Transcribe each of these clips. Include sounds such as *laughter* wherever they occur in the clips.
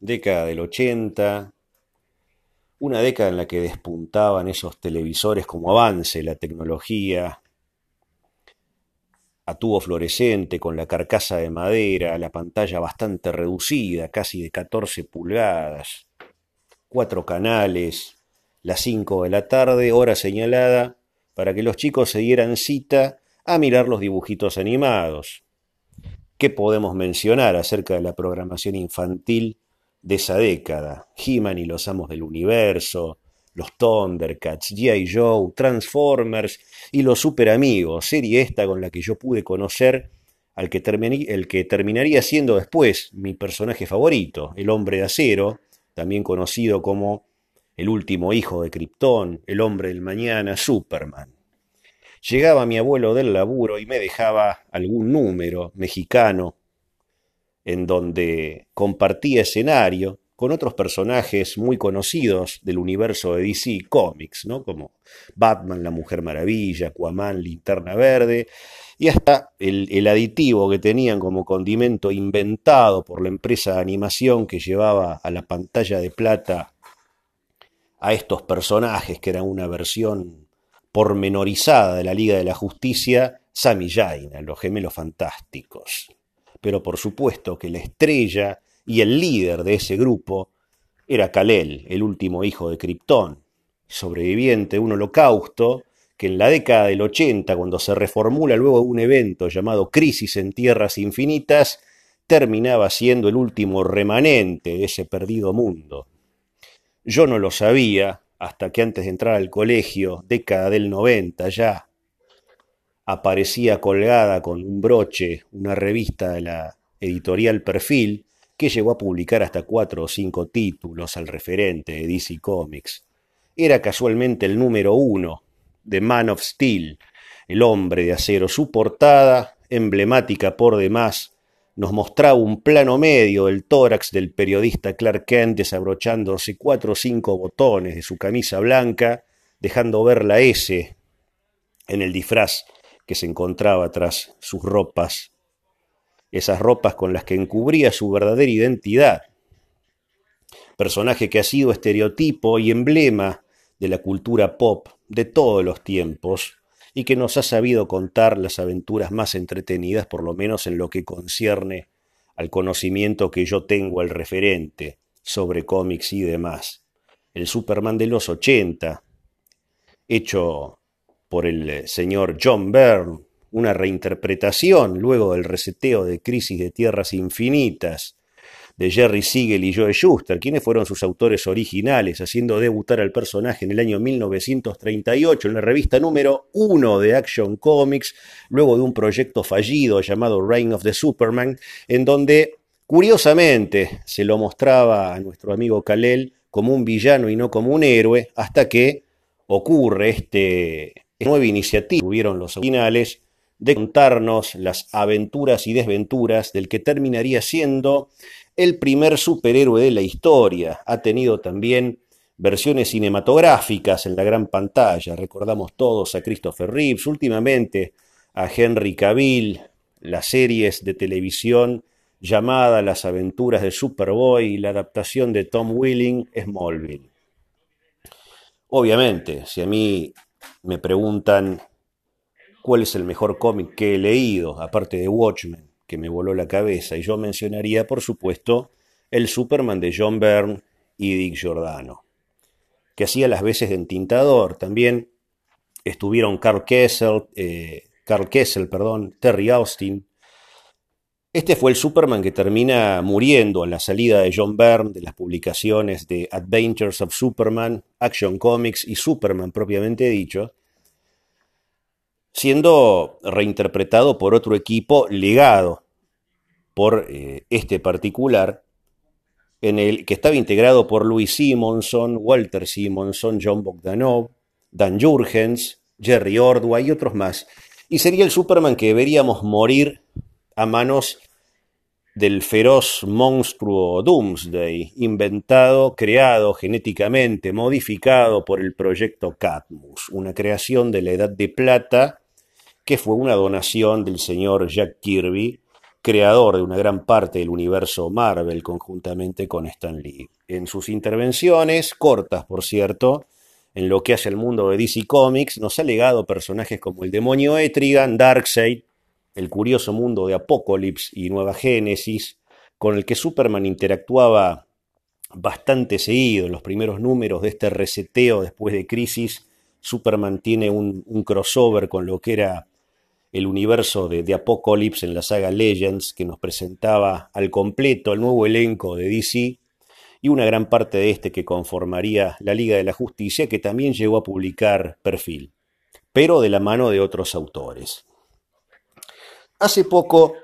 década del 80, una década en la que despuntaban esos televisores como avance la tecnología, a tubo fluorescente con la carcasa de madera, la pantalla bastante reducida, casi de 14 pulgadas, cuatro canales, las 5 de la tarde, hora señalada, para que los chicos se dieran cita a mirar los dibujitos animados. ¿Qué podemos mencionar acerca de la programación infantil de esa década. He-Man y los Amos del Universo, los Thundercats, G.I. Joe, Transformers y los Super Amigos, serie esta con la que yo pude conocer al que el que terminaría siendo después mi personaje favorito, el hombre de acero, también conocido como el último hijo de Krypton, el hombre del mañana, Superman. Llegaba mi abuelo del laburo y me dejaba algún número mexicano en donde compartía escenario con otros personajes muy conocidos del universo de DC Comics, ¿no? como Batman, la Mujer Maravilla, Aquaman, Linterna Verde, y hasta el, aditivo que tenían como condimento inventado por la empresa de animación que llevaba a la pantalla de plata a estos personajes, que eran una versión pormenorizada de la Liga de la Justicia, Sami Jaina, los gemelos fantásticos pero por supuesto que la estrella y el líder de ese grupo era Kalel, el último hijo de Krypton, sobreviviente de un holocausto que en la década del 80, cuando se reformula luego un evento llamado Crisis en Tierras Infinitas, terminaba siendo el último remanente de ese perdido mundo. Yo no lo sabía hasta que antes de entrar al colegio, década del 90 ya, aparecía colgada con un broche una revista de la editorial Perfil que llegó a publicar hasta cuatro o cinco títulos al referente de DC Comics. Era casualmente el número uno de Man of Steel, el hombre de acero. Su portada, emblemática por demás, nos mostraba un plano medio del tórax del periodista Clark Kent desabrochándose cuatro o cinco botones de su camisa blanca, dejando ver la S en el disfraz que se encontraba tras sus ropas, esas ropas con las que encubría su verdadera identidad. Personaje que ha sido estereotipo y emblema de la cultura pop de todos los tiempos y que nos ha sabido contar las aventuras más entretenidas, por lo menos en lo que concierne al conocimiento que yo tengo al referente sobre cómics y demás. El Superman de los 80, hecho por el eh, señor John Byrne, una reinterpretación luego del reseteo de Crisis de Tierras Infinitas de Jerry Siegel y Joe Schuster, quienes fueron sus autores originales, haciendo debutar al personaje en el año 1938 en la revista número uno de Action Comics, luego de un proyecto fallido llamado Reign of the Superman, en donde curiosamente se lo mostraba a nuestro amigo Kalel como un villano y no como un héroe, hasta que ocurre este nueva iniciativa tuvieron los originales de contarnos las aventuras y desventuras del que terminaría siendo el primer superhéroe de la historia. Ha tenido también versiones cinematográficas en la gran pantalla. Recordamos todos a Christopher Reeves, últimamente a Henry Cavill, las series de televisión llamada Las aventuras de Superboy y la adaptación de Tom Willing, Smallville. Obviamente, si a mí me preguntan cuál es el mejor cómic que he leído, aparte de Watchmen, que me voló la cabeza, y yo mencionaría, por supuesto, el Superman de John Byrne y Dick Giordano, que hacía las veces de entintador. También estuvieron Carl Kessel, eh, Carl Kessel, perdón, Terry Austin. Este fue el Superman que termina muriendo en la salida de John Byrne de las publicaciones de Adventures of Superman, Action Comics y Superman propiamente dicho, siendo reinterpretado por otro equipo legado por eh, este particular, en el que estaba integrado por Louis Simonson, Walter Simonson, John Bogdanov, Dan Jurgens, Jerry Ordway y otros más. Y sería el Superman que deberíamos morir a manos del feroz monstruo Doomsday, inventado, creado genéticamente, modificado por el proyecto Cadmus, una creación de la Edad de Plata que fue una donación del señor Jack Kirby creador de una gran parte del universo Marvel conjuntamente con Stan Lee. En sus intervenciones, cortas por cierto, en lo que hace el mundo de DC Comics, nos ha legado personajes como el demonio Etrigan, Darkseid, el curioso mundo de Apocalypse y Nueva Génesis, con el que Superman interactuaba bastante seguido en los primeros números de este reseteo después de Crisis. Superman tiene un, crossover con lo que era el universo de, de, en la saga Legends, que nos presentaba al completo el nuevo elenco de DC y una gran parte de este que conformaría la Liga de la Justicia, que también llegó a publicar Perfil, pero de la mano de otros autores. Hace poco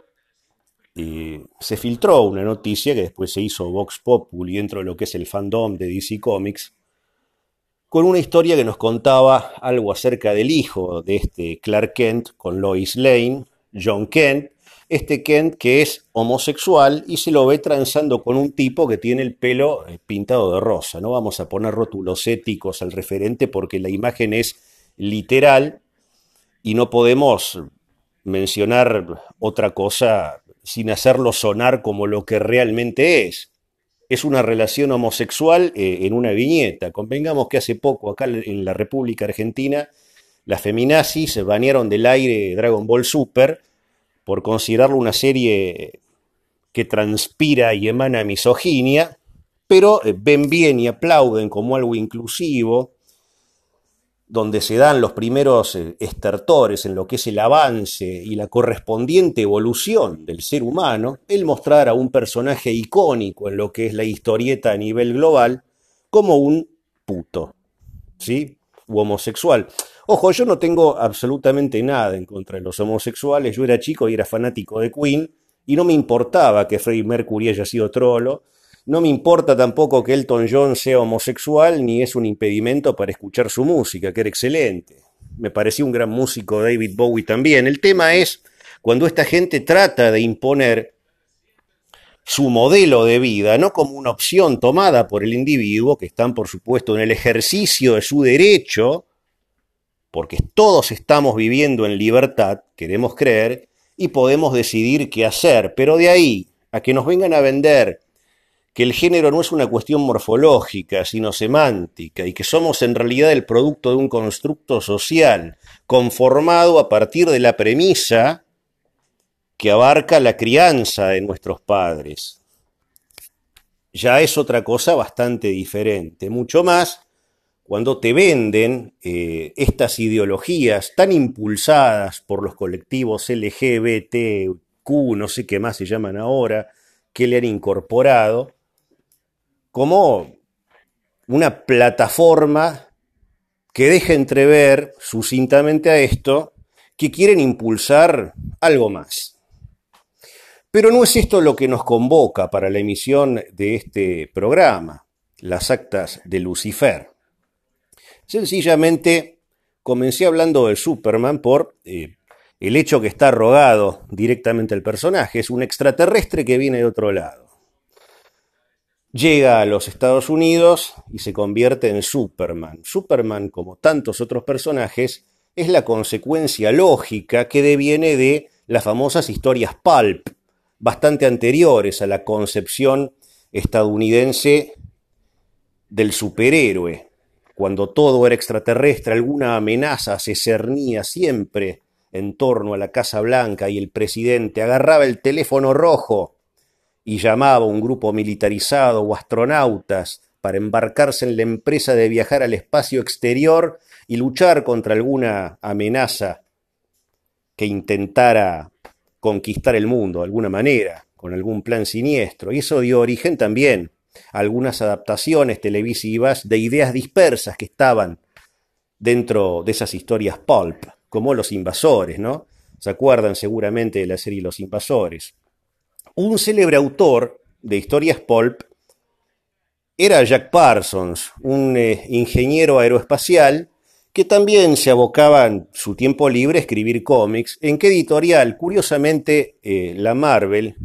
eh, se filtró una noticia que después se hizo Vox Populi dentro de lo que es el fandom de DC Comics, con una historia que nos contaba algo acerca del hijo de este Clark Kent con Lois Lane, John Kent, este Kent que es homosexual y se lo ve transando con un tipo que tiene el pelo eh, pintado de rosa. No vamos a poner rótulos éticos al referente porque la imagen es literal y no podemos mencionar otra cosa sin hacerlo sonar como lo que realmente es. Es una relación homosexual eh, en una viñeta. Convengamos que hace poco acá en la República Argentina las feminazis se banearon del aire Dragon Ball Super por considerarlo una serie que transpira y emana misoginia, pero eh, ven bien y aplauden como algo inclusivo, donde se dan los primeros eh, estertores en lo que es el avance y la correspondiente evolución del ser humano, el mostrar a un personaje icónico en lo que es la historieta a nivel global como un puto, ¿sí? U homosexual. Ojo, yo no tengo absolutamente nada en contra de los homosexuales, yo era chico y era fanático de Queen, y no me importaba que Freddie Mercury haya sido trolo, no me importa tampoco que Elton John sea homosexual, ni es un impedimento para escuchar su música, que era excelente. Me pareció un gran músico David Bowie también. El tema es cuando esta gente trata de imponer su modelo de vida, no como una opción tomada por el individuo, que están por supuesto en el ejercicio de su derecho, porque todos estamos viviendo en libertad, queremos creer, y podemos decidir qué hacer, pero de ahí a que nos vengan a vender que el género no es una cuestión morfológica, sino semántica, y que somos en realidad el producto de un constructo social conformado a partir de la premisa que abarca la crianza de nuestros padres. Ya es otra cosa bastante diferente, mucho más cuando te venden eh, estas ideologías tan impulsadas por los colectivos LGBTQ, no sé qué más se llaman ahora, que le han incorporado, como una plataforma que deja entrever sucintamente a esto que quieren impulsar algo más. Pero no es esto lo que nos convoca para la emisión de este programa, las actas de Lucifer. Sencillamente comencé hablando del Superman por eh, el hecho que está rogado directamente el personaje. Es un extraterrestre que viene de otro lado llega a los Estados Unidos y se convierte en Superman. Superman, como tantos otros personajes, es la consecuencia lógica que deviene de las famosas historias pulp, bastante anteriores a la concepción estadounidense del superhéroe. Cuando todo era extraterrestre, alguna amenaza se cernía siempre en torno a la Casa Blanca y el presidente agarraba el teléfono rojo y llamaba a un grupo militarizado o astronautas para embarcarse en la empresa de viajar al espacio exterior y luchar contra alguna amenaza que intentara conquistar el mundo de alguna manera, con algún plan siniestro. Y eso dio origen también a algunas adaptaciones televisivas de ideas dispersas que estaban dentro de esas historias pulp, como los invasores, ¿no? Se acuerdan seguramente de la serie Los Invasores. Un célebre autor de historias pulp era Jack Parsons, un eh, ingeniero aeroespacial que también se abocaba en su tiempo libre a escribir cómics, en qué editorial, curiosamente, eh, la Marvel,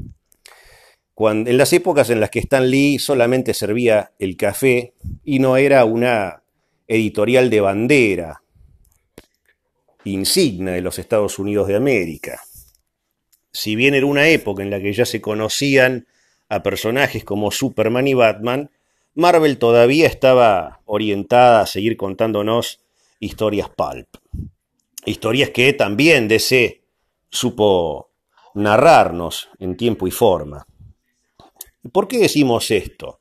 cuando, en las épocas en las que Stan Lee solamente servía el café y no era una editorial de bandera insignia de los Estados Unidos de América. Si bien era una época en la que ya se conocían a personajes como Superman y Batman, Marvel todavía estaba orientada a seguir contándonos historias pulp. Historias que también DC supo narrarnos en tiempo y forma. ¿Por qué decimos esto?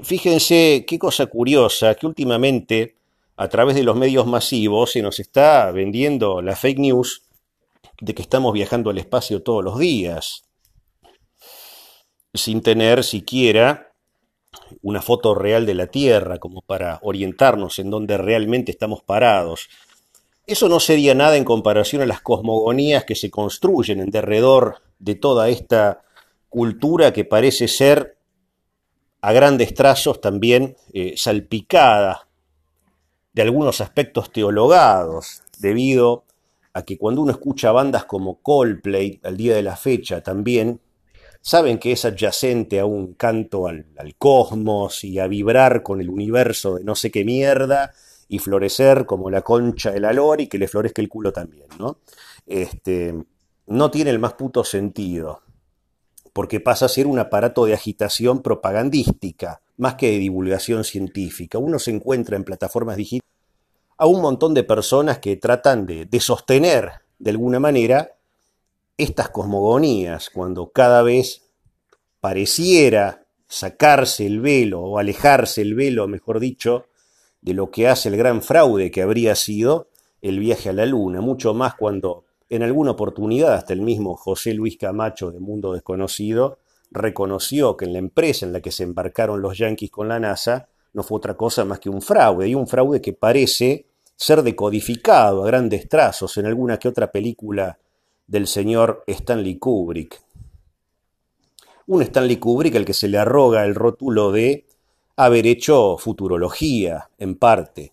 Fíjense qué cosa curiosa que últimamente a través de los medios masivos se nos está vendiendo la fake news de que estamos viajando al espacio todos los días, sin tener siquiera una foto real de la Tierra como para orientarnos en dónde realmente estamos parados. Eso no sería nada en comparación a las cosmogonías que se construyen en derredor de toda esta cultura que parece ser a grandes trazos también eh, salpicada de algunos aspectos teologados, debido a que cuando uno escucha bandas como Coldplay al día de la fecha también, saben que es adyacente a un canto al, cosmos y a vibrar con el universo de no sé qué mierda y florecer como la concha del alor y que le florezca el culo también, ¿no? Este, no tiene el más puto sentido, porque pasa a ser un aparato de agitación propagandística, más que de divulgación científica. Uno se encuentra en plataformas digitales a un montón de personas que tratan de, sostener de alguna manera estas cosmogonías, cuando cada vez pareciera sacarse el velo o alejarse el velo, mejor dicho, de lo que hace el gran fraude que habría sido el viaje a la luna, mucho más cuando en alguna oportunidad hasta el mismo José Luis Camacho de Mundo Desconocido reconoció que en la empresa en la que se embarcaron los yanquis con la NASA no fue otra cosa más que un fraude, y un fraude que parece ser decodificado a grandes trazos en alguna que otra película del señor Stanley Kubrick. Un Stanley Kubrick al que se le arroga el rótulo de haber hecho futurología, en parte,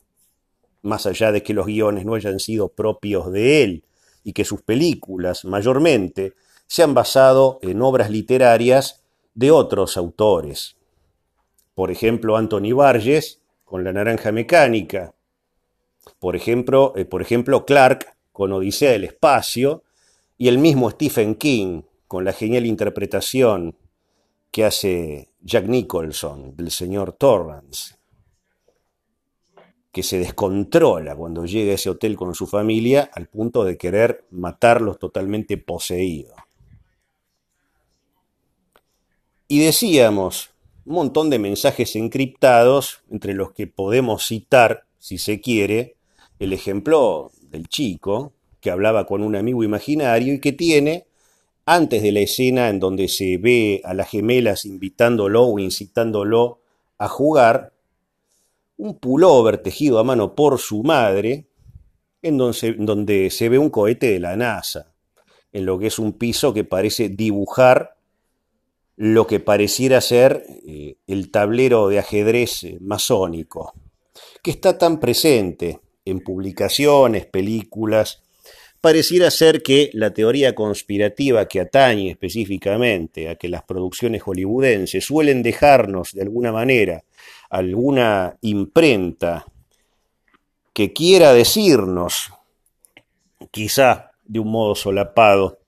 más allá de que los guiones no hayan sido propios de él y que sus películas, mayormente, se han basado en obras literarias de otros autores, por ejemplo, Anthony Barges con La Naranja Mecánica. Por ejemplo, eh, por ejemplo, Clark con Odisea del Espacio. Y el mismo Stephen King con la genial interpretación que hace Jack Nicholson del señor Torrance, que se descontrola cuando llega a ese hotel con su familia al punto de querer matarlos totalmente poseídos. Y decíamos, un montón de mensajes encriptados, entre los que podemos citar, si se quiere, el ejemplo del chico que hablaba con un amigo imaginario y que tiene, antes de la escena en donde se ve a las gemelas invitándolo o incitándolo a jugar, un pullover tejido a mano por su madre, en donde, donde se ve un cohete de la NASA, en lo que es un piso que parece dibujar lo que pareciera ser eh, el tablero de ajedrez eh, masónico, que está tan presente en publicaciones, películas, pareciera ser que la teoría conspirativa que atañe específicamente a que las producciones hollywoodenses suelen dejarnos de alguna manera alguna imprenta que quiera decirnos, quizá de un modo solapado,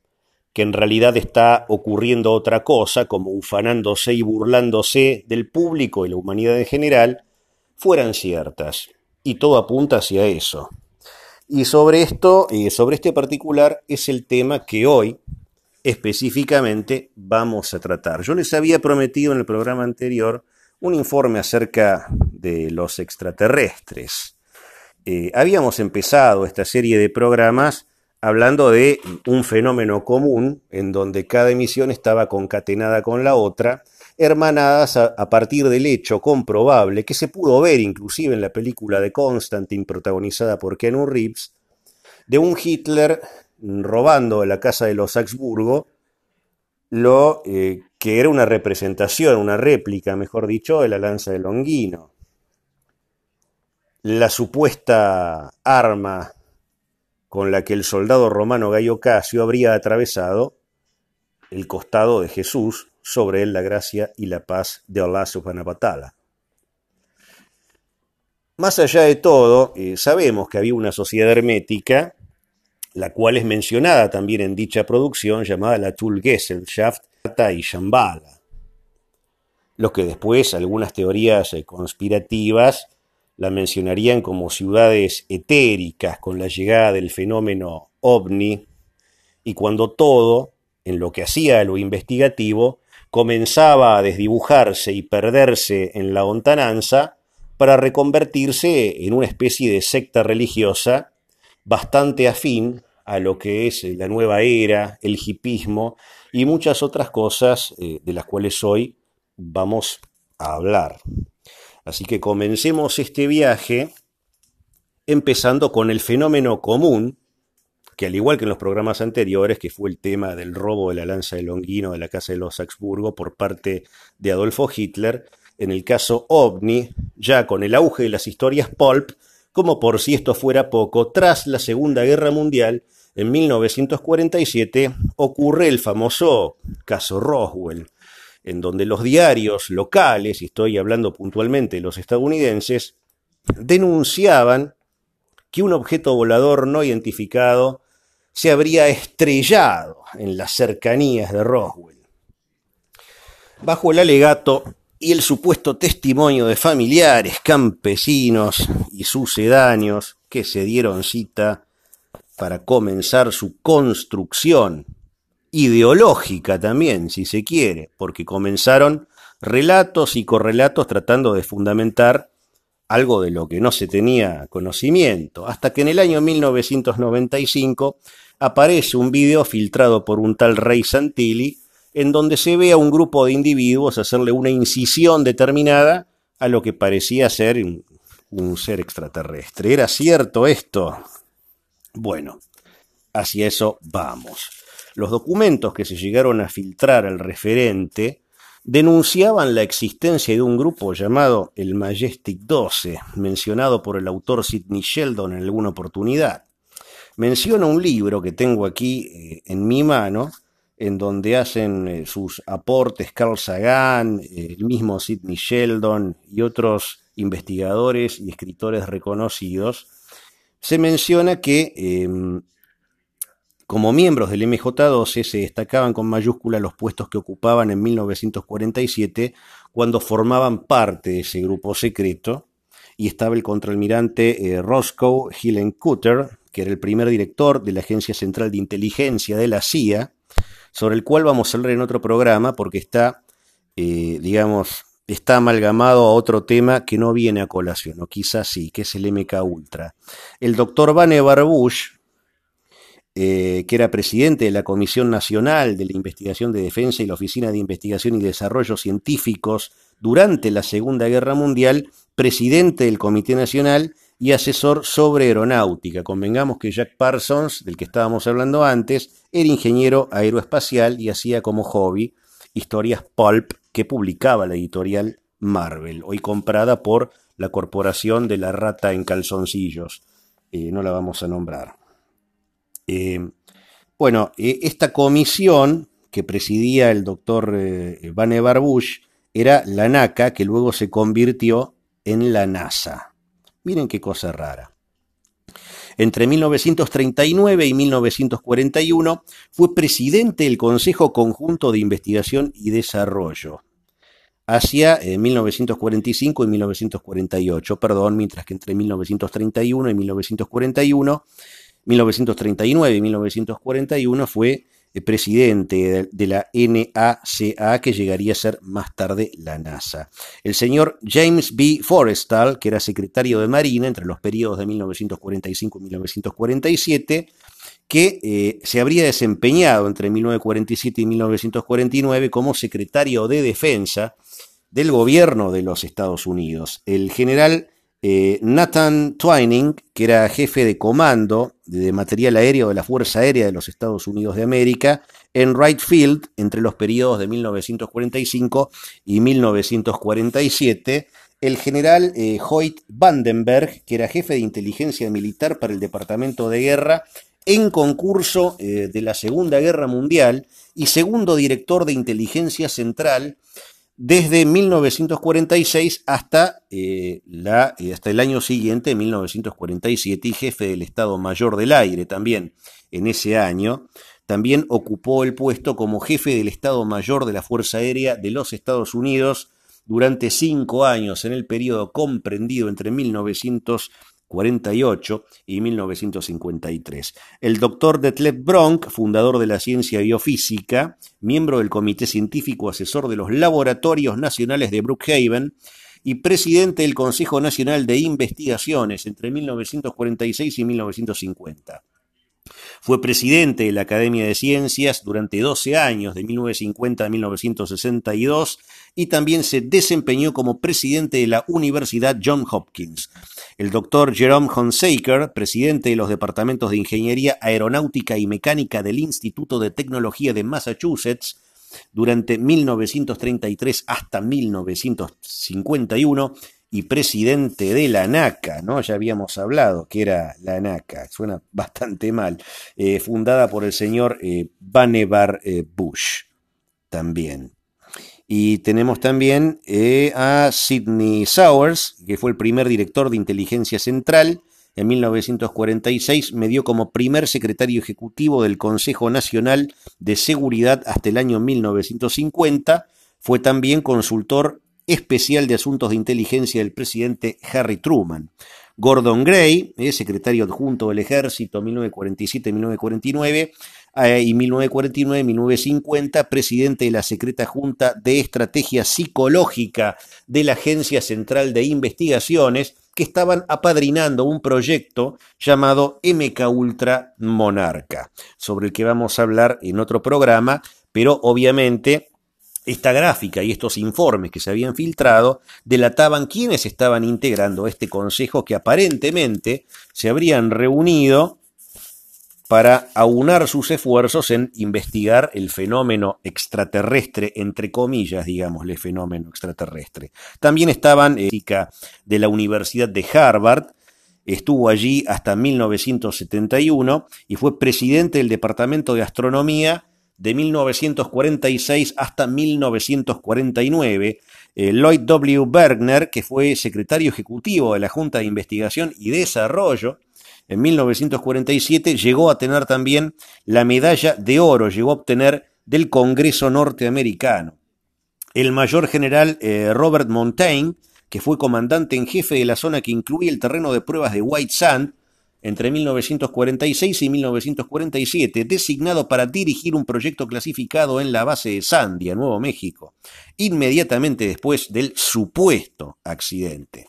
que en realidad está ocurriendo otra cosa, como ufanándose y burlándose del público y la humanidad en general, fueran ciertas. Y todo apunta hacia eso. Y sobre esto, y sobre este particular, es el tema que hoy específicamente vamos a tratar. Yo les había prometido en el programa anterior un informe acerca de los extraterrestres. Eh, habíamos empezado esta serie de programas hablando de un fenómeno común en donde cada emisión estaba concatenada con la otra, hermanadas a, partir del hecho comprobable que se pudo ver inclusive en la película de Constantine protagonizada por Keanu Reeves, de un Hitler robando la casa de los Habsburgo lo eh, que era una representación, una réplica, mejor dicho, de la lanza de Longino. La supuesta arma con la que el soldado romano Gallo Casio habría atravesado el costado de Jesús, sobre él la gracia y la paz de Allah subhanahu wa ta'ala. Más allá de todo, eh, sabemos que había una sociedad hermética la cual es mencionada también en dicha producción llamada la Tulgesellschaft y Shambhala. Lo que después algunas teorías eh, conspirativas la mencionarían como ciudades etéricas con la llegada del fenómeno ovni y cuando todo, en lo que hacía lo investigativo, comenzaba a desdibujarse y perderse en la hontananza para reconvertirse en una especie de secta religiosa bastante afín a lo que es la nueva era, el hipismo y muchas otras cosas eh, de las cuales hoy vamos a hablar. Así que comencemos este viaje empezando con el fenómeno común, que al igual que en los programas anteriores, que fue el tema del robo de la lanza de Longuino de la casa de los Habsburgo por parte de Adolfo Hitler, en el caso OVNI, ya con el auge de las historias pulp, como por si esto fuera poco, tras la Segunda Guerra Mundial, en 1947, ocurre el famoso caso Roswell, en donde los diarios locales, y estoy hablando puntualmente de los estadounidenses, denunciaban que un objeto volador no identificado se habría estrellado en las cercanías de Roswell. Bajo el alegato y el supuesto testimonio de familiares, campesinos y sucedáneos que se dieron cita para comenzar su construcción ideológica también, si se quiere, porque comenzaron relatos y correlatos tratando de fundamentar algo de lo que no se tenía conocimiento, hasta que en el año 1995 aparece un video filtrado por un tal Rey Santilli, en donde se ve a un grupo de individuos hacerle una incisión determinada a lo que parecía ser un, un ser extraterrestre. ¿Era cierto esto? Bueno, hacia eso vamos. Los documentos que se llegaron a filtrar al referente denunciaban la existencia de un grupo llamado el Majestic 12, mencionado por el autor Sidney Sheldon en alguna oportunidad. Menciona un libro que tengo aquí eh, en mi mano, en donde hacen eh, sus aportes Carl Sagan, el mismo Sidney Sheldon y otros investigadores y escritores reconocidos, se menciona que em, como miembros del MJ12 se destacaban con mayúscula los puestos que ocupaban en 1947 cuando formaban parte de ese grupo secreto y estaba el contraalmirante eh, Roscoe Hillencutter, que era el primer director de la Agencia Central de Inteligencia de la CIA, sobre el cual vamos a hablar en otro programa porque está, eh, digamos, está amalgamado a otro tema que no viene a colación, o quizás sí, que es el MK Ultra. El doctor Vannevar Bush, eh, que era presidente de la Comisión Nacional de la Investigación de Defensa y la Oficina de Investigación y Desarrollo Científicos durante la Segunda Guerra Mundial, presidente del Comité Nacional y asesor sobre aeronáutica. Convengamos que Jack Parsons, del que estábamos hablando antes, era ingeniero aeroespacial y hacía como hobby historias pulp que publicaba la editorial Marvel, hoy comprada por la Corporación de la Rata en Calzoncillos. Eh, no la vamos a nombrar. Eh, bueno, eh, esta comisión que presidía el doctor eh, Vannevar Bush era la NACA, que luego se convirtió en la NASA. Miren qué cosa rara. Entre 1939 y 1941 fue presidente del Consejo Conjunto de Investigación y Desarrollo. Hacia 1945 y 1948, perdón, mientras que entre 1931 y 1941 1939 y 1941 fue eh, presidente de la NACA, que llegaría a ser más tarde la NASA. El señor James B. Forrestal, que era secretario de Marina entre los periodos de 1945 y 1947, que eh, se habría desempeñado entre 1947 y 1949 como secretario de Defensa del gobierno de los Estados Unidos. El general eh, Nathan Twining, que era jefe de comando de material aéreo de la Fuerza Aérea de los Estados Unidos de América, en Wright Field entre los periodos de 1945 y 1947, el general eh, Hoyt Vandenberg, que era jefe de inteligencia militar para el Departamento de Guerra, en concurso eh, de la Segunda Guerra Mundial y segundo director de inteligencia central desde 1946 hasta, eh, la, eh, hasta el año siguiente, 1947, y jefe del Estado Mayor del Aire también. en ese año. También ocupó el puesto como jefe del Estado Mayor de la Fuerza Aérea de los Estados Unidos durante cinco años en el periodo comprendido entre 1948 y 1953. El doctor Detlef Bronk, fundador de la ciencia biofísica, miembro del Comité Científico Asesor de los Laboratorios Nacionales de Brookhaven, y presidente del Consejo Nacional de Investigaciones entre 1946 y 1950. Fue presidente de la Academia de Ciencias durante 12 años, de 1950 a 1962, y también se desempeñó como presidente de la Universidad Johns Hopkins. El doctor Jerome Honsaker, presidente de los departamentos de Ingeniería Aeronáutica y Mecánica del Instituto de Tecnología de Massachusetts, durante 1933 hasta 1951 y presidente de la NACA, ¿no? Ya habíamos hablado que era la NACA, suena *laughs* bastante mal, eh, fundada por el señor eh, Vannevar eh, Bush también. Y tenemos también a Sidney Sowers, que fue el primer director de inteligencia central. En 1946 me dio como primer secretario ejecutivo del Consejo Nacional de Seguridad hasta el año 1950. Fue también consultor especial de Asuntos de Inteligencia del presidente Harry Truman. Gordon Gray, eh, secretario adjunto del Ejército 1947-1949 eh, y 1949-1950, presidente de la Secreta Junta de Estrategia Psicológica de la Agencia Central de Investigaciones, que estaban apadrinando un proyecto llamado MK Ultra Monarca, sobre el que vamos a hablar en otro programa, pero obviamente esta gráfica y estos informes que se habían filtrado delataban quiénes estaban integrando este consejo que aparentemente se habrían reunido para aunar sus esfuerzos en investigar el fenómeno extraterrestre, entre comillas, digámosle, fenómeno extraterrestre. También estaban eh, de la Universidad de Harvard, estuvo allí hasta 1971 y fue presidente del Departamento de Astronomía de 1946 hasta 1949, eh, Lloyd W. Bergner, que fue secretario ejecutivo de la Junta de Investigación y Desarrollo, en 1947 llegó a tener también la medalla de oro, llegó a obtener del Congreso norteamericano. El mayor general eh, Robert Montaigne, que fue comandante en jefe de la zona que incluye el terreno de pruebas de White Sand, entre 1946 y 1947, designado para dirigir un proyecto clasificado en la base de Sandia, Nuevo México, inmediatamente después del supuesto accidente.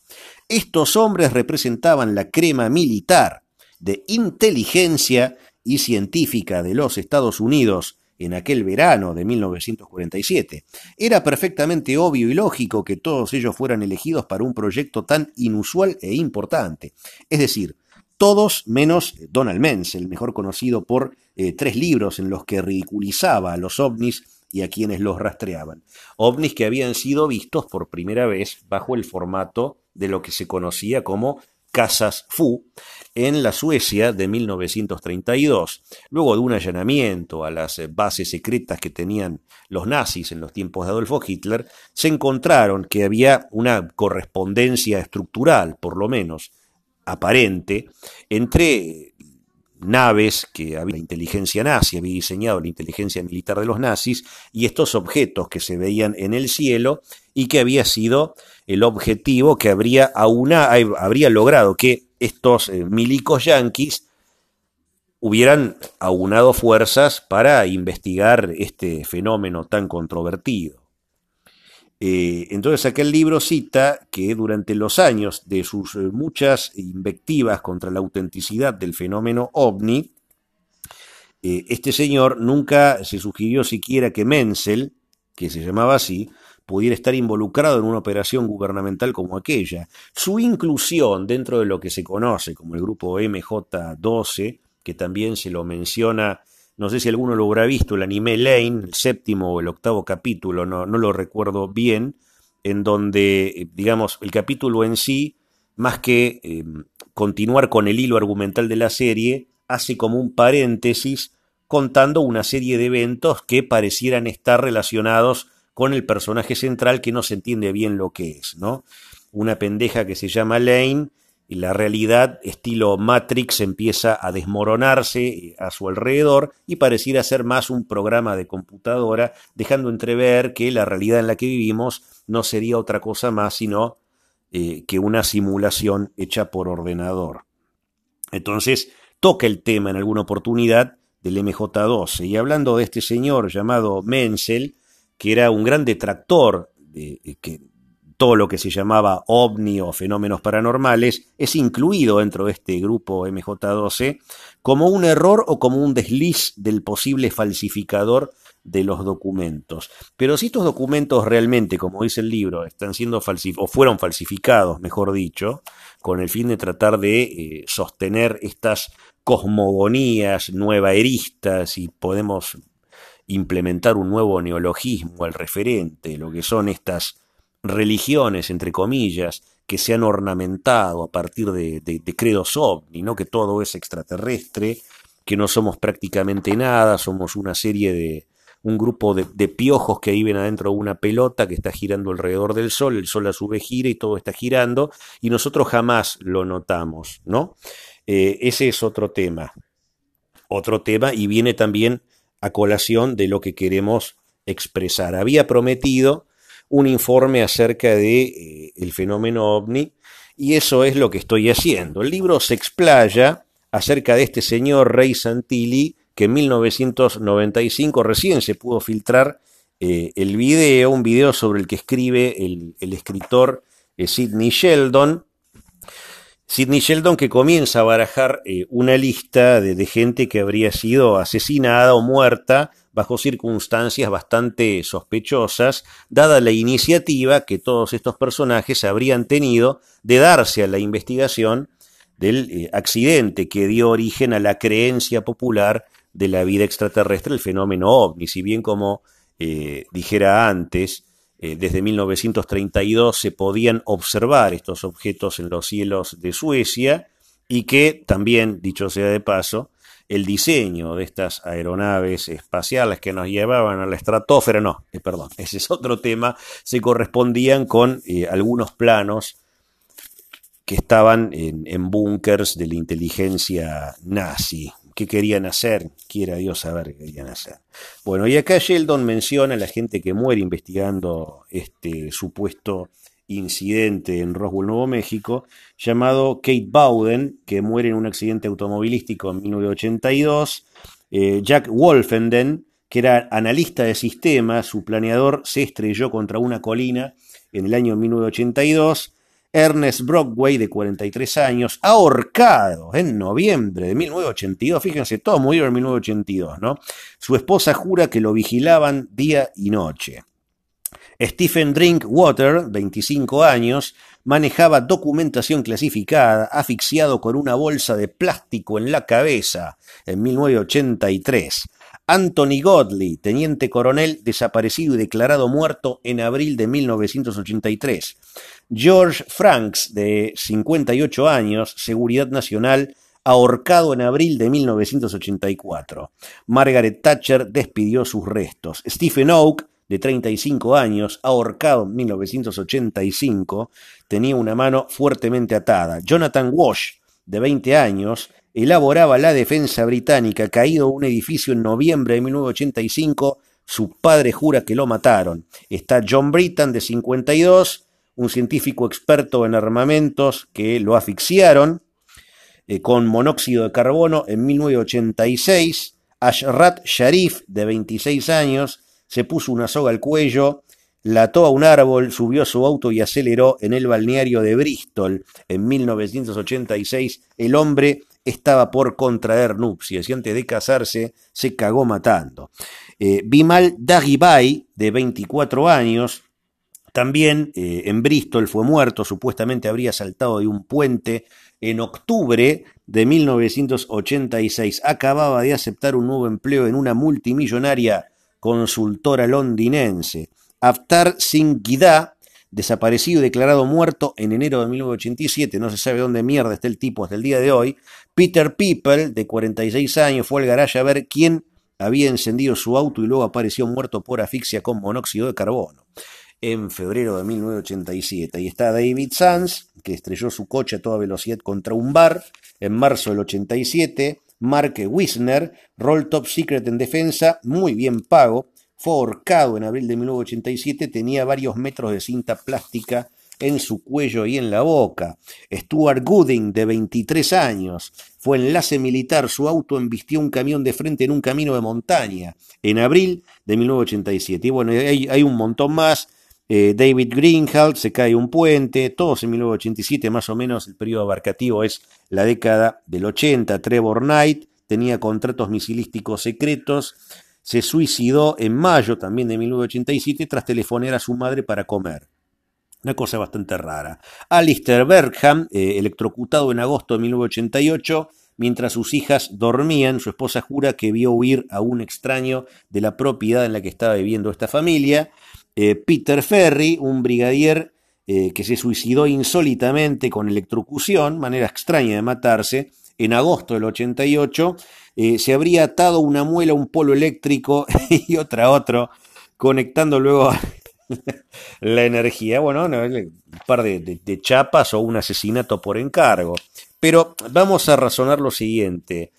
Estos hombres representaban la crema militar de inteligencia y científica de los Estados Unidos en aquel verano de 1947. Era perfectamente obvio y lógico que todos ellos fueran elegidos para un proyecto tan inusual e importante. Es decir, todos menos Donald Menzel, mejor conocido por eh, tres libros en los que ridiculizaba a los ovnis y a quienes los rastreaban. Ovnis que habían sido vistos por primera vez bajo el formato de lo que se conocía como casas Fu en la Suecia de 1932. Luego de un allanamiento a las eh, bases secretas que tenían los nazis en los tiempos de Adolfo Hitler, se encontraron que había una correspondencia estructural, por lo menos, aparente entre naves que había la inteligencia nazi, había diseñado la inteligencia militar de los nazis, y estos objetos que se veían en el cielo y que había sido el objetivo que habría, habría logrado que estos eh, milicos yanquis hubieran aunado fuerzas para investigar este fenómeno tan controvertido. Eh, entonces aquel libro cita que durante los años de sus eh, muchas invectivas contra la autenticidad del fenómeno ovni, eh, este señor nunca se sugirió siquiera que Menzel, que se llamaba así, pudiera estar involucrado en una operación gubernamental como aquella. Su inclusión dentro de lo que se conoce como el grupo MJ12, que también se lo menciona no sé si alguno lo habrá visto, el anime Lane, el séptimo o el octavo capítulo, no, no lo recuerdo bien, en donde, eh, digamos, el capítulo en sí, más que em, continuar con el hilo argumental de la serie, hace como un paréntesis contando una serie de eventos que parecieran estar relacionados con el personaje central que no se entiende bien lo que es, ¿no? Una pendeja que se llama Lane y la realidad estilo Matrix empieza a desmoronarse eh, a su alrededor y pareciera ser más un programa de computadora, dejando entrever que la realidad en la que vivimos no sería otra cosa más sino eh, que una simulación hecha por ordenador. Entonces, toca el tema en alguna oportunidad del MJ12. Y hablando de este señor llamado Menzel, que era un gran detractor de, que todo lo que se llamaba ovni o fenómenos paranormales es incluido dentro de este grupo MJ12 como un error o como un desliz del posible falsificador de los documentos. Pero si estos documentos realmente, como dice el libro, están siendo o fueron falsificados, mejor dicho, con el fin de tratar de eh, sostener estas cosmogonías nuevaeristas y podemos implementar un nuevo neologismo al referente, lo que son estas religiones, entre comillas, que se han ornamentado a partir de, credos ovni, ¿no? que todo es extraterrestre, que no somos prácticamente nada, somos una serie de, un grupo de, piojos que viven adentro de una pelota que está girando alrededor del Sol, el Sol a su vez gira y todo está girando, y nosotros jamás lo notamos, ¿no? Eh, ese es otro tema. Otro tema, y viene también a colación de lo que queremos expresar. Había prometido un informe acerca de eh, el fenómeno ovni y eso es lo que estoy haciendo. El libro se explaya acerca de este señor Rey Santilli que en 1995 recién se pudo filtrar eh, el video, un video sobre el que escribe el, escritor eh, Sidney Sheldon. Sidney Sheldon que comienza a barajar una lista de, de gente que habría sido asesinada o muerta bajo circunstancias bastante sospechosas, dada la iniciativa que todos estos personajes habrían tenido de darse a la investigación del eh, accidente que dio origen a la creencia popular de la vida extraterrestre, el fenómeno ovni. Si bien como eh, dijera antes, eh, desde 1932 se podían observar estos objetos en los cielos de Suecia y que también, dicho sea de paso, el diseño de estas aeronaves espaciales que nos llevaban a la estratosfera, no, eh, perdón, *laughs* ese es otro tema, se correspondían con eh, algunos planos que estaban en, en búnkers de la inteligencia nazi. ¿Qué querían hacer? Quiera Dios saber qué querían hacer. Bueno, y acá Sheldon menciona a la gente que muere investigando este supuesto incidente en Roswell, Nuevo México, llamado Kate Bowden, que muere en un accidente automovilístico en 1982, eh, Jack Wolfenden, que era analista de sistemas, su planeador se estrelló contra una colina en el año 1982, Ernest Brockway, de 43 años, ahorcado en noviembre de 1982. Fíjense, todos murieron en 1982, ¿no? Su esposa jura que lo vigilaban día y noche. Stephen Drinkwater, 25 años, manejaba documentación clasificada, asfixiado con una bolsa de plástico en la cabeza en 1983. Anthony Godley, teniente coronel, desaparecido y declarado muerto en abril de 1983. George Franks, de 58 años, Seguridad Nacional, ahorcado en abril de 1984. Margaret Thatcher despidió sus restos. Stephen Oak, de 35 años, ahorcado en 1985, tenía una mano fuertemente atada. Jonathan Walsh, de 20 años, elaboraba la defensa británica, caído un edificio en noviembre de 1985, su padre jura que lo mataron. Está John Britton, de 52, un científico experto en armamentos que lo asfixiaron eh, con monóxido de carbono en 1986. Ashrat Sharif, de 26 años, se puso una soga al cuello, la ató a un árbol, subió a su auto y aceleró en el balneario de Bristol. En 1986 el hombre estaba por contraer nupcias y antes de casarse se cagó matando. Eh, Bimal Dagibay, de 24 años, también eh, en Bristol fue muerto, supuestamente habría saltado de un puente en octubre de 1986. Acababa de aceptar un nuevo empleo en una multimillonaria consultora londinense. Aftar Singh desaparecido y declarado muerto en enero de 1987, no se sabe dónde mierda está el tipo hasta el día de hoy. Peter People, de 46 años, fue al garaje a ver quién había encendido su auto y luego apareció muerto por asfixia con monóxido de carbono. en febrero de 1987. Ahí está David Sanz, que estrelló su coche a toda velocidad contra un bar en marzo del 87. Mark Wisner, rol top secret en defensa, muy bien pago. Fue ahorcado en abril de 1987, tenía varios metros de cinta plástica en su cuello y en la boca. Stuart Gooding, de 23 años, fue enlace militar. Su auto embistió un camión de frente en un camino de montaña en abril de 1987. Y bueno, hay, hay un montón más. Eh, David Greenhalgh, se cae un puente, todos en 1987 más o menos, el periodo abarcativo es la década del 80, Trevor Knight tenía contratos misilísticos secretos, se suicidó en mayo también de 1987 tras telefonear a su madre para comer. Una cosa bastante rara. Alistair Bergham, eh, electrocutado en agosto de 1988, mientras sus hijas dormían, su esposa jura que vio huir a un extraño de la propiedad en la que estaba viviendo esta familia. Eh, Peter Ferry, un brigadier eh, que se suicidó insólitamente con electrocución, manera extraña de matarse, en agosto del 88, eh, se habría atado una muela a un polo eléctrico *laughs* y otra a otro, conectando luego *laughs* la energía. Bueno, un par de chapas o un asesinato por encargo. Pero vamos a razonar lo siguiente.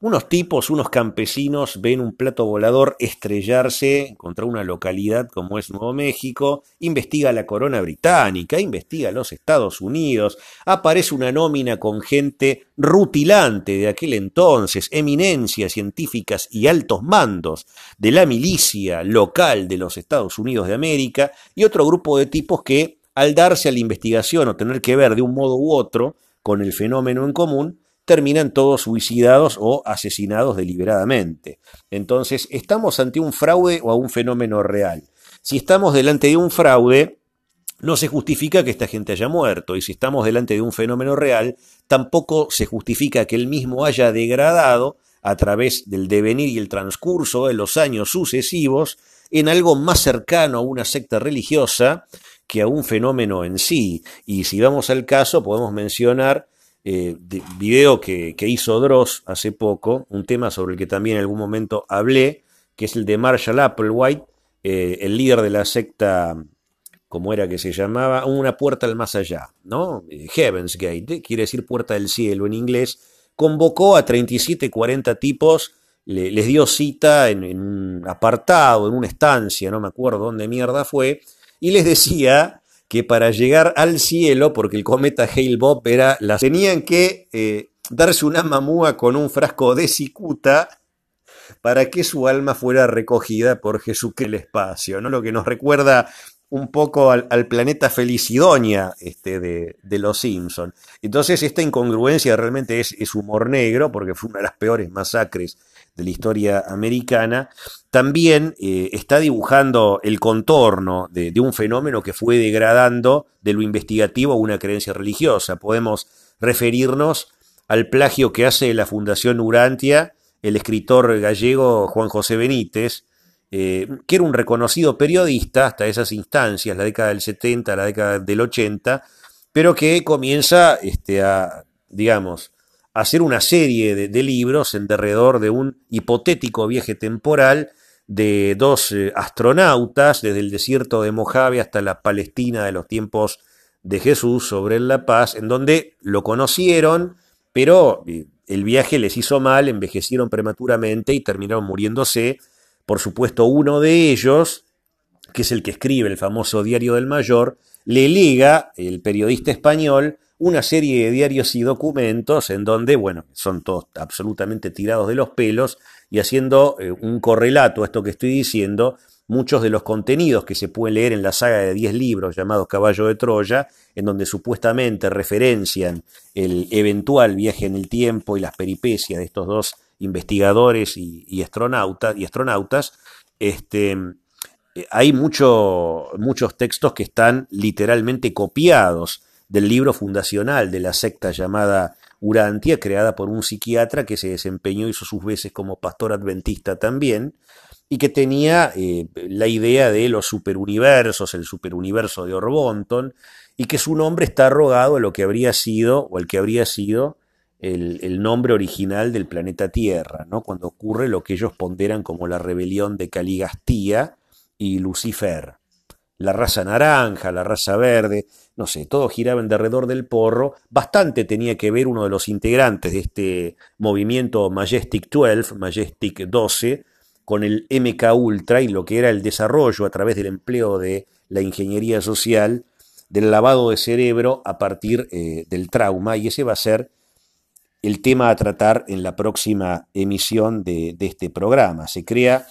Unos tipos, unos campesinos ven un plato volador estrellarse contra una localidad como es Nuevo México, investiga la corona británica, investiga los Estados Unidos, aparece una nómina con gente rutilante de aquel entonces, eminencias científicas y altos mandos de la milicia local de los Estados Unidos de América y otro grupo de tipos que, al darse a la investigación o tener que ver de un modo u otro con el fenómeno en común, terminan todos suicidados o asesinados deliberadamente. Entonces, ¿estamos ante un fraude o a un fenómeno real? Si estamos delante de un fraude, no se justifica que esta gente haya muerto, y si estamos delante de un fenómeno real, tampoco se justifica que el mismo haya degradado a través del devenir y el transcurso de los años sucesivos en algo más cercano a una secta religiosa que a un fenómeno en sí. Y si vamos al caso, podemos mencionar eh, video que, hizo Dross hace poco, un tema sobre el que también en algún momento hablé, que es el de Marshall Applewhite, eh, el líder de la secta, como era que se llamaba, una puerta al más allá, ¿no? Eh, Heaven's Gate, quiere decir puerta del cielo en inglés, convocó a 37, 40 tipos, les dio cita en, en un apartado, en una estancia, no me acuerdo dónde mierda fue, y les decía que para llegar al cielo, porque el cometa Hale-Bopp era la... tenían que eh, darse una mamúa con un frasco de cicuta para que su alma fuera recogida por que el espacio, ¿no? Lo que nos recuerda un poco al, planeta Felicidonia este, de, los Simpson. Entonces esta incongruencia realmente es humor negro, porque fue una de las peores masacres de la historia americana, también eh, está dibujando el contorno de, un fenómeno que fue degradando de lo investigativo a una creencia religiosa. Podemos referirnos al plagio que hace la Fundación Urantia el escritor gallego Juan José Benítez, eh, que era un reconocido periodista hasta esas instancias, la década del 70, la década del 80, pero que comienza este, a, digamos, hacer una serie de, libros en derredor de un hipotético viaje temporal de dos eh, astronautas desde el desierto de Mojave hasta la Palestina de los tiempos de Jesús sobre La Paz, en donde lo conocieron, pero eh, el viaje les hizo mal, envejecieron prematuramente y terminaron muriéndose. Por supuesto, uno de ellos, que es el que escribe el famoso Diario del Mayor, le liga, el periodista español, una serie de diarios y documentos en donde, bueno, son todos absolutamente tirados de los pelos y haciendo eh, un correlato a esto que estoy diciendo, muchos de los contenidos que se pueden leer en la saga de 10 libros llamados Caballo de Troya, en donde supuestamente referencian el eventual viaje en el tiempo y las peripecias de estos dos investigadores y, astronautas, y astronautas, este, eh, hay muchos textos que están literalmente copiados del libro fundacional de la secta llamada Urantia, creada por un psiquiatra que se desempeñó, hizo sus veces como pastor adventista también, y que tenía eh, la idea de los superuniversos, el superuniverso de Orbonton, y que su nombre está arrogado a lo que habría sido, o el que habría sido, el, el, nombre original del planeta Tierra, ¿no? cuando ocurre lo que ellos ponderan como la rebelión de Caligastía y Lucifer. La raza naranja, la raza verde, no sé, todo giraba en derredor del porro. Bastante tenía que ver uno de los integrantes de este movimiento Majestic 12, Majestic 12, con el MK Ultra y lo que era el desarrollo a través del empleo de la ingeniería social del lavado de cerebro a partir eh, del trauma y ese va a ser el tema a tratar en la próxima emisión de, de este programa. Se crea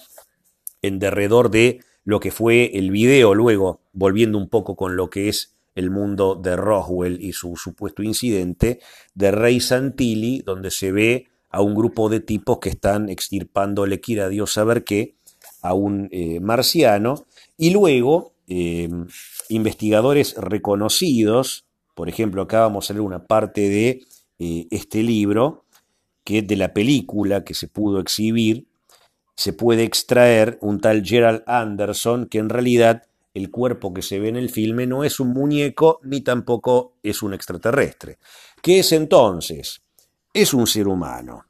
en derredor de lo que fue el video, luego volviendo un poco con lo que es el mundo de Roswell y su supuesto incidente, de Rey Santilli, donde se ve a un grupo de tipos que están extirpándole, quiera Dios saber qué, a un eh, marciano, y luego eh, investigadores reconocidos, por ejemplo, acá vamos a leer una parte de eh, este libro, que de la película que se pudo exhibir, se puede extraer un tal Gerald Anderson, que en realidad el cuerpo que se ve en el filme no es un muñeco ni tampoco es un extraterrestre. ¿Qué es entonces? Es un ser humano.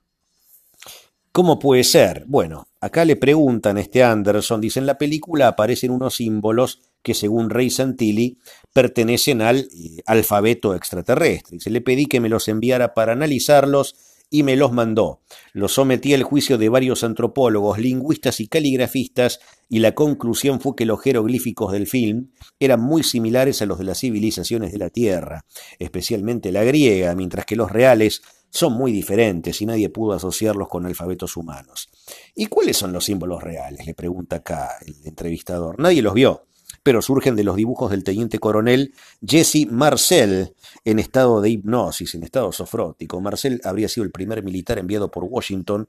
¿Cómo puede ser? Bueno, acá le preguntan a este Anderson, dice, en la película aparecen unos símbolos que según Rey Santilli pertenecen al eh, alfabeto extraterrestre. Y se le pedí que me los enviara para analizarlos y me los mandó. Los sometí al juicio de varios antropólogos, lingüistas y caligrafistas y la conclusión fue que los jeroglíficos del film eran muy similares a los de las civilizaciones de la Tierra, especialmente la griega, mientras que los reales son muy diferentes y nadie pudo asociarlos con alfabetos humanos. ¿Y cuáles son los símbolos reales? le pregunta acá el entrevistador. Nadie los vio pero surgen de los dibujos del teniente coronel Jesse Marcel en estado de hipnosis, en estado sofrótico. Marcel habría sido el primer militar enviado por Washington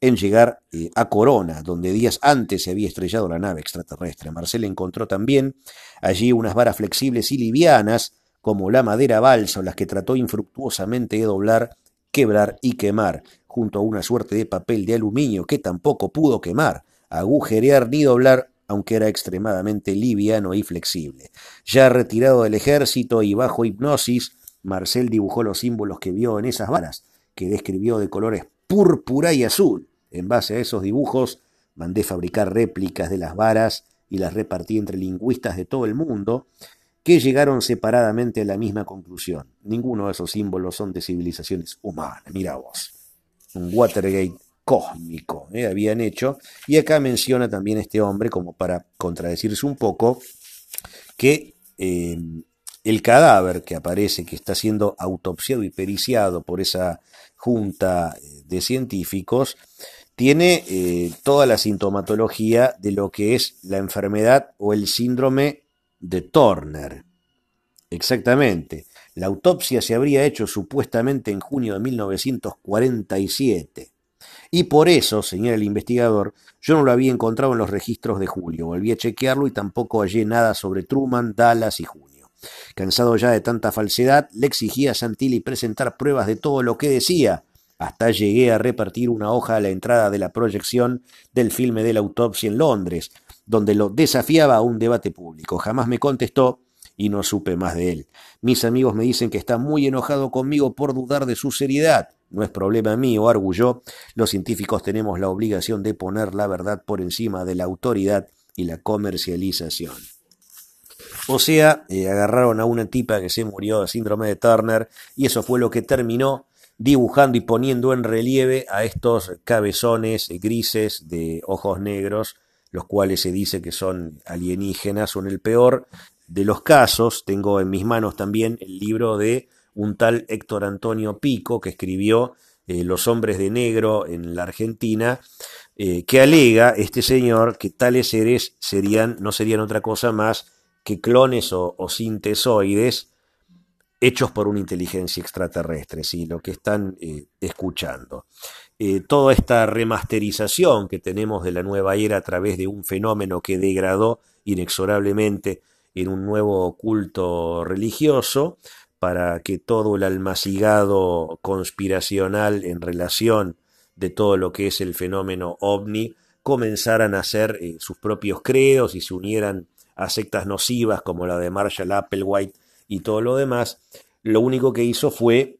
en llegar eh, a Corona, donde días antes se había estrellado la nave extraterrestre. Marcel encontró también allí unas varas flexibles y livianas, como la madera balsa, las que trató infructuosamente de doblar, quebrar y quemar, junto a una suerte de papel de aluminio que tampoco pudo quemar, agujerear ni doblar aunque era extremadamente liviano y flexible. Ya retirado del ejército y bajo hipnosis, Marcel dibujó los símbolos que vio en esas varas, que describió de colores púrpura y azul. En base a esos dibujos, mandé fabricar réplicas de las varas y las repartí entre lingüistas de todo el mundo, que llegaron separadamente a la misma conclusión. Ninguno de esos símbolos son de civilizaciones humanas. Mira vos. Un Watergate cósmico ¿eh? habían hecho. Y acá menciona también este hombre, como para contradecirse un poco, que em, el cadáver que aparece, que está siendo autopsiado y periciado por esa junta eh, de científicos, tiene eh, toda la sintomatología de lo que es la enfermedad o el síndrome de Turner. Exactamente. La autopsia se habría hecho supuestamente en junio de 1947. Y por eso, señala el investigador, yo no lo había encontrado en los registros de julio. Volví a chequearlo y tampoco hallé nada sobre Truman, Dallas y junio. Cansado ya de tanta falsedad, le exigí a Santilli presentar pruebas de todo lo que decía. Hasta llegué a repartir una hoja a la entrada de la proyección del filme de la autopsia en Londres, donde lo desafiaba a un debate público. Jamás me contestó y no supe más de él. Mis amigos me dicen que está muy enojado conmigo por dudar de su seriedad. No es problema mío, arguyó. Los científicos tenemos la obligación de poner la verdad por encima de la autoridad y la comercialización. O sea, eh, agarraron a una tipa que se murió de síndrome de Turner y eso fue lo que terminó dibujando y poniendo en relieve a estos cabezones grises de ojos negros, los cuales se dice que son alienígenas en el peor de los casos. Tengo en mis manos también el libro de un tal Héctor Antonio Pico, que escribió eh, Los hombres de negro en la Argentina, eh, que alega este señor que tales seres serían, no serían otra cosa más que clones o, sintesoides hechos por una inteligencia extraterrestre, ¿sí? lo que están eh, escuchando. toda esta remasterización que tenemos de la nueva era a través de un fenómeno que degradó inexorablemente en un nuevo culto religioso, para que todo el almacigado conspiracional en relación de todo lo que es el fenómeno ovni comenzaran a hacer eh, sus propios credos y se unieran a sectas nocivas como la de Marshall Applewhite y todo lo demás, lo único que hizo fue,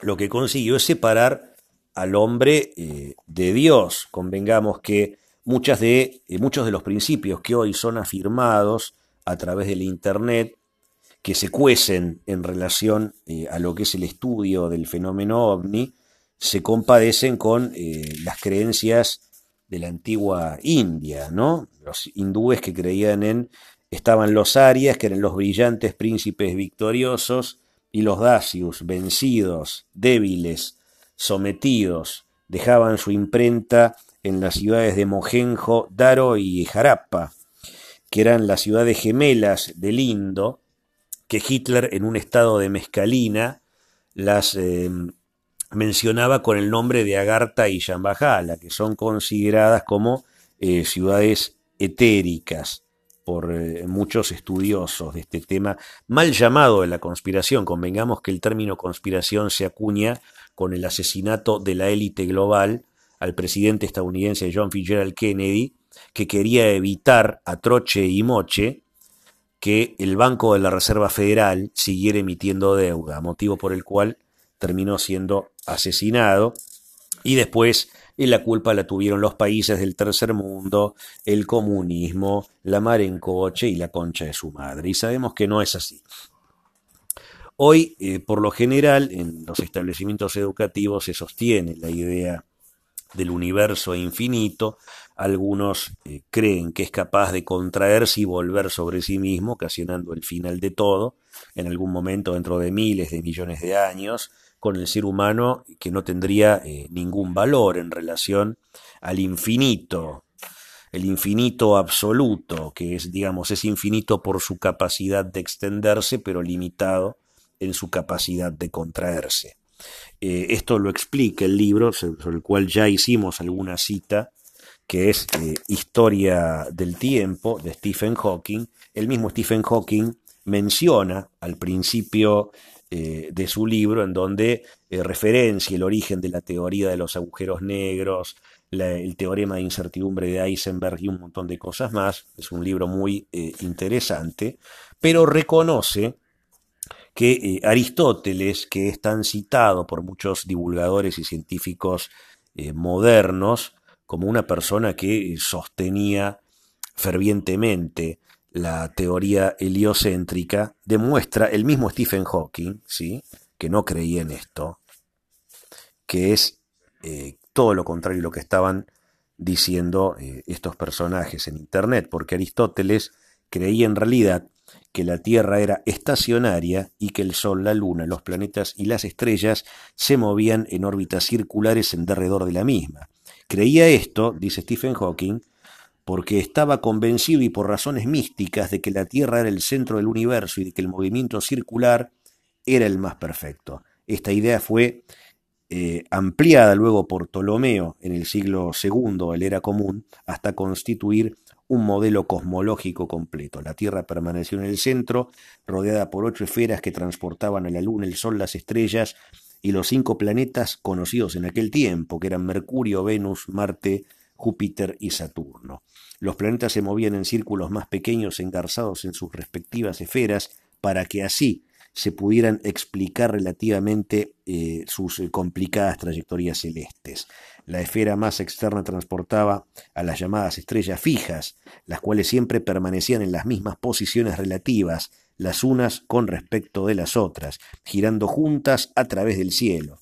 lo que consiguió es separar al hombre eh, de Dios. Convengamos que muchas de, eh, muchos de los principios que hoy son afirmados a través del Internet que se cuecen en relación eh, a lo que es el estudio del fenómeno ovni, se compadecen con eh, las creencias de la antigua India, ¿no? Los hindúes que creían en, estaban los arias, que eran los brillantes príncipes victoriosos, y los dacius, vencidos, débiles, sometidos, dejaban su imprenta en las ciudades de Mohenjo, Daro y Jarappa, que eran las ciudades gemelas del Indo, que Hitler en un estado de mezcalina las eh, mencionaba con el nombre de Agartha y Shambhala, que son consideradas como eh, ciudades etéricas por eh, muchos estudiosos de este tema, mal llamado de la conspiración. Convengamos que el término conspiración se acuña con el asesinato de la élite global al presidente estadounidense John Fitzgerald Kennedy, que quería evitar a troche y moche que el Banco de la Reserva Federal siguiera emitiendo deuda, motivo por el cual terminó siendo asesinado y después la culpa la tuvieron los países del tercer mundo, el comunismo, la mar en coche y la concha de su madre. Y sabemos que no es así. Hoy, eh, por lo general, en los establecimientos educativos se sostiene la idea del universo infinito, algunos eh, creen que es capaz de contraerse y volver sobre sí mismo, ocasionando el final de todo, en algún momento dentro de miles de millones de años, con el ser humano que no tendría eh, ningún valor en relación al infinito, el infinito absoluto, que es, digamos, es infinito por su capacidad de extenderse, pero limitado en su capacidad de contraerse. Eh, esto lo explica el libro sobre el cual ya hicimos alguna cita, que es eh, Historia del Tiempo de Stephen Hawking. El mismo Stephen Hawking menciona al principio eh, de su libro en donde referencia el origen de la teoría de los agujeros negros, el teorema de incertidumbre de Heisenberg y un montón de cosas más. Es un libro muy interesante, pero reconoce que eh, Aristóteles, que es tan citado por muchos divulgadores y científicos eh, modernos como una persona que sostenía fervientemente la teoría heliocéntrica, demuestra el mismo Stephen Hawking, ¿sí? que no creía en esto, que es eh, todo lo contrario a lo que estaban diciendo estos personajes en Internet, porque Aristóteles creía en realidad que la Tierra era estacionaria y que el Sol, la Luna, los planetas y las estrellas se movían en órbitas circulares en derredor de la misma. Creía esto, dice Stephen Hawking, porque estaba convencido y por razones místicas de que la Tierra era el centro del universo y de que el movimiento circular era el más perfecto. Esta idea fue eh, ampliada luego por Ptolomeo en el siglo II de la era común hasta constituir un modelo cosmológico completo. La Tierra permaneció en el centro, rodeada por ocho esferas que transportaban a la Luna, el Sol, las estrellas y los cinco planetas conocidos en aquel tiempo, que eran Mercurio, Venus, Marte, Júpiter y Saturno. Los planetas se movían en círculos más pequeños engarzados en sus respectivas esferas para que así se pudieran explicar relativamente eh, sus eh, complicadas trayectorias celestes. La esfera más externa transportaba a las llamadas estrellas fijas, las cuales siempre permanecían en las mismas posiciones relativas, las unas con respecto de las otras, girando juntas a través del cielo.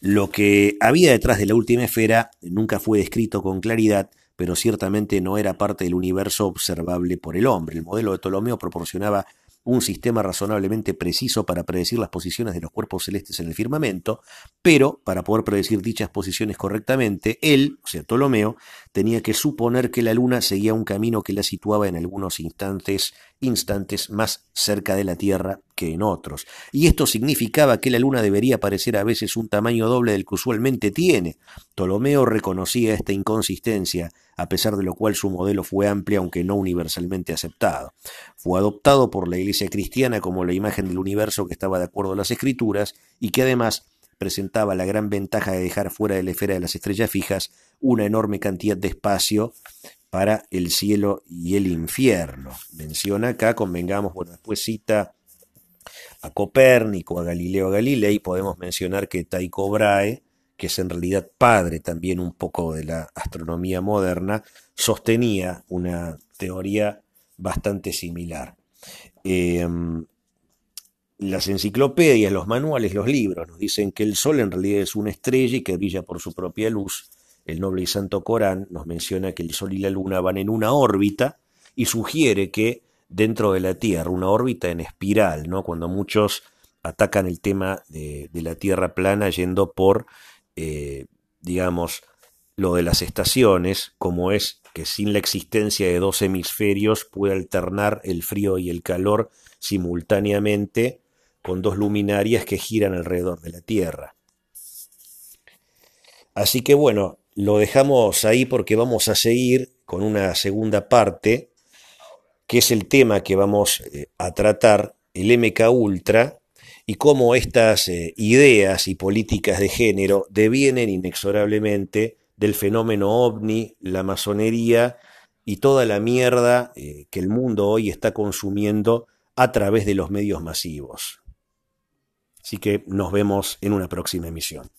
Lo que había detrás de la última esfera nunca fue descrito con claridad, pero ciertamente no era parte del universo observable por el hombre. El modelo de Ptolomeo proporcionaba un sistema razonablemente preciso para predecir las posiciones de los cuerpos celestes en el firmamento, pero para poder predecir dichas posiciones correctamente, él, o sea, Ptolomeo, tenía que suponer que la Luna seguía un camino que la situaba en algunos instantes, instantes más cerca de la Tierra que en otros. Y esto significaba que la Luna debería parecer a veces un tamaño doble del que usualmente tiene. Ptolomeo reconocía esta inconsistencia, a pesar de lo cual su modelo fue amplio aunque no universalmente aceptado. Fue adoptado por la Iglesia cristiana como la imagen del universo que estaba de acuerdo a las escrituras y que además presentaba la gran ventaja de dejar fuera de la esfera de las estrellas fijas una enorme cantidad de espacio para el cielo y el infierno. Menciona acá, convengamos, bueno, después cita a Copérnico, a Galileo Galilei, podemos mencionar que Tycho Brahe, que es en realidad padre también un poco de la astronomía moderna, sostenía una teoría bastante similar. Em, las enciclopedias, los manuales, los libros nos dicen que el Sol en realidad es una estrella y que brilla por su propia luz. El noble y santo Corán nos menciona que el Sol y la Luna van en una órbita y sugiere que dentro de la Tierra, una órbita en espiral, ¿no? Cuando muchos atacan el tema de, la Tierra plana yendo por, eh, digamos, lo de las estaciones, como es que sin la existencia de dos hemisferios puede alternar el frío y el calor simultáneamente con dos luminarias que giran alrededor de la Tierra. Así que bueno, lo dejamos ahí porque vamos a seguir con una segunda parte, que es el tema que vamos eh, a tratar, el MK Ultra, y cómo estas eh, ideas y políticas de género devienen inexorablemente del fenómeno ovni, la masonería y toda la mierda eh, que el mundo hoy está consumiendo a través de los medios masivos. Así que nos vemos en una próxima emisión.